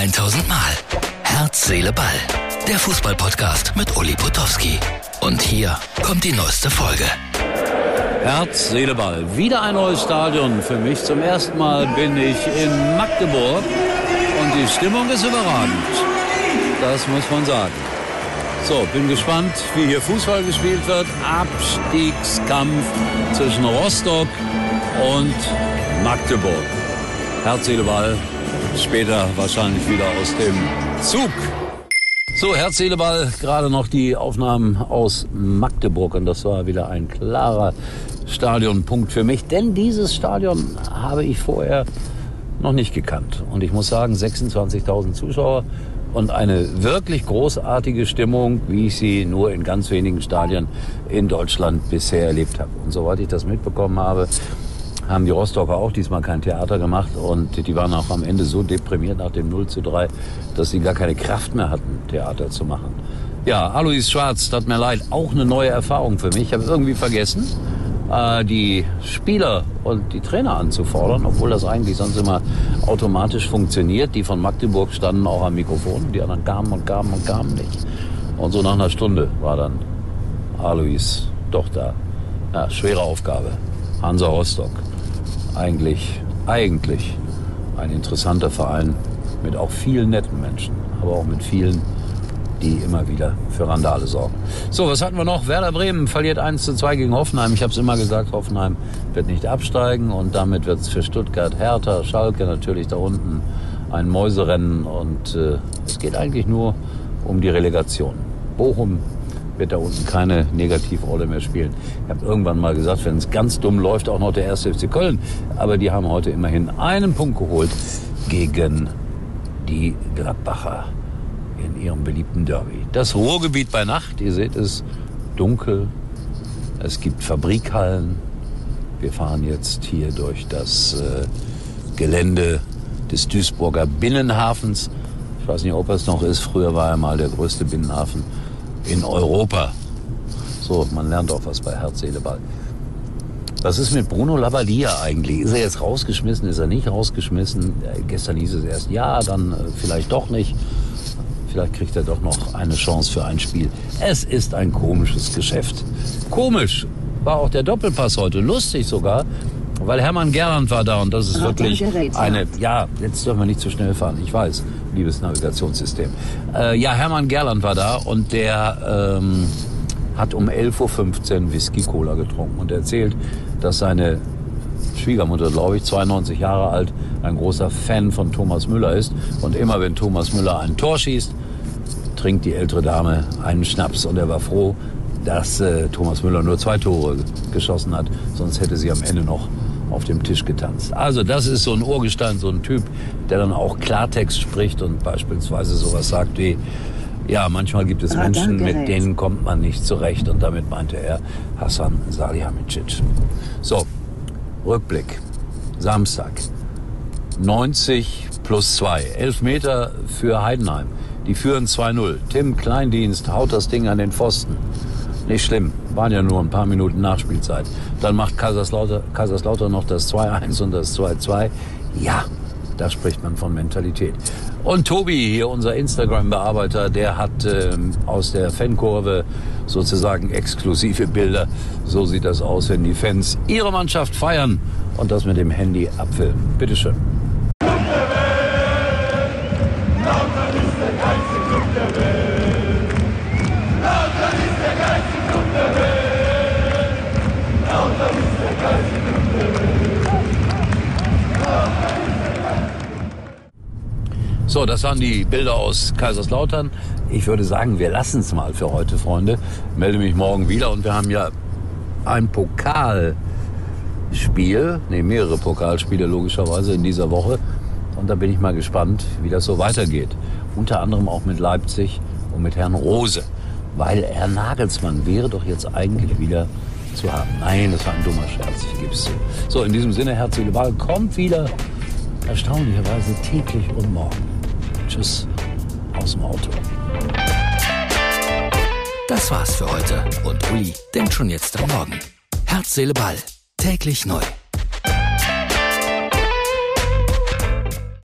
1000 Mal. Herz, Seele, Ball. Der Fußballpodcast mit Uli Potowski. Und hier kommt die neueste Folge. Herz, Seele, Ball. Wieder ein neues Stadion für mich. Zum ersten Mal bin ich in Magdeburg und die Stimmung ist überragend. Das muss man sagen. So, bin gespannt, wie hier Fußball gespielt wird. Abstiegskampf zwischen Rostock und Magdeburg. Herz, Seele, Ball. Später wahrscheinlich wieder aus dem Zug. So, Herz, Seele, Ball. Gerade noch die Aufnahmen aus Magdeburg. Und das war wieder ein klarer Stadionpunkt für mich. Denn dieses Stadion habe ich vorher noch nicht gekannt. Und ich muss sagen, 26.000 Zuschauer und eine wirklich großartige Stimmung, wie ich sie nur in ganz wenigen Stadien in Deutschland bisher erlebt habe. Und soweit ich das mitbekommen habe, haben die Rostocker auch diesmal kein Theater gemacht und die waren auch am Ende so deprimiert nach dem 0 zu 3, dass sie gar keine Kraft mehr hatten, Theater zu machen. Ja, Alois Schwarz, tut mir leid, auch eine neue Erfahrung für mich. Ich habe irgendwie vergessen, äh, die Spieler und die Trainer anzufordern, obwohl das eigentlich sonst immer automatisch funktioniert. Die von Magdeburg standen auch am Mikrofon, die anderen kamen und kamen und kamen nicht. Und so nach einer Stunde war dann Alois doch da. Ja, schwere Aufgabe. Hansa Rostock eigentlich, eigentlich ein interessanter Verein mit auch vielen netten Menschen, aber auch mit vielen, die immer wieder für Randale sorgen. So, was hatten wir noch? Werder Bremen verliert 1 zu 2 gegen Hoffenheim. Ich habe es immer gesagt, Hoffenheim wird nicht absteigen und damit wird es für Stuttgart härter. Schalke natürlich da unten ein Mäuserennen und äh, es geht eigentlich nur um die Relegation. Bochum wird da unten keine Negativrolle mehr spielen. Ich habe irgendwann mal gesagt, wenn es ganz dumm läuft, auch noch der erste FC Köln. Aber die haben heute immerhin einen Punkt geholt gegen die Gladbacher in ihrem beliebten Derby. Das Ruhrgebiet bei Nacht, ihr seht es, dunkel. Es gibt Fabrikhallen. Wir fahren jetzt hier durch das äh, Gelände des Duisburger Binnenhafens. Ich weiß nicht, ob es noch ist. Früher war er mal der größte Binnenhafen in Europa. So, man lernt auch was bei Herz, Seele, Ball. Was ist mit Bruno Labbadia eigentlich? Ist er jetzt rausgeschmissen? Ist er nicht rausgeschmissen? Äh, gestern hieß es erst ja, dann äh, vielleicht doch nicht. Vielleicht kriegt er doch noch eine Chance für ein Spiel. Es ist ein komisches Geschäft. Komisch war auch der Doppelpass heute. Lustig sogar, weil Hermann Gerland war da und das ist wirklich eine, ja, jetzt dürfen wir nicht zu schnell fahren, ich weiß, liebes Navigationssystem. Äh, ja, Hermann Gerland war da und der ähm, hat um 11.15 Uhr Whisky-Cola getrunken und erzählt, dass seine Schwiegermutter, glaube ich, 92 Jahre alt, ein großer Fan von Thomas Müller ist. Und immer wenn Thomas Müller ein Tor schießt, trinkt die ältere Dame einen Schnaps. Und er war froh, dass äh, Thomas Müller nur zwei Tore geschossen hat. Sonst hätte sie am Ende noch auf dem Tisch getanzt. Also das ist so ein Urgestein, so ein Typ, der dann auch Klartext spricht und beispielsweise sowas sagt wie, ja, manchmal gibt es Menschen, mit denen kommt man nicht zurecht. Und damit meinte er Hassan Salihamidzic. So, Rückblick. Samstag. 90 plus 2. 11 Meter für Heidenheim. Die führen 2-0. Tim Kleindienst haut das Ding an den Pfosten. Nicht schlimm, waren ja nur ein paar Minuten Nachspielzeit. Dann macht Kaiserslautern, noch das 2-1 und das 2-2. Ja, da spricht man von Mentalität. Und Tobi, hier unser Instagram-Bearbeiter, der hat ähm, aus der Fankurve sozusagen exklusive Bilder. So sieht das aus, wenn die Fans ihre Mannschaft feiern und das mit dem Handy abfilmen. Bitteschön. So, das waren die Bilder aus Kaiserslautern. Ich würde sagen, wir lassen es mal für heute, Freunde. Melde mich morgen wieder und wir haben ja ein Pokalspiel, ne, mehrere Pokalspiele logischerweise in dieser Woche. Und da bin ich mal gespannt, wie das so weitergeht. Unter anderem auch mit Leipzig und mit Herrn Rose. Weil Herr Nagelsmann wäre doch jetzt eigentlich wieder zu haben. Nein, das war ein dummer Scherz, ich gebe es zu. So, in diesem Sinne, herzliche Wahl kommt wieder erstaunlicherweise täglich und morgen. Tschüss aus dem Auto. Das war's für heute und Uli denkt schon jetzt am Morgen. Herz, Seele, Ball. Täglich neu.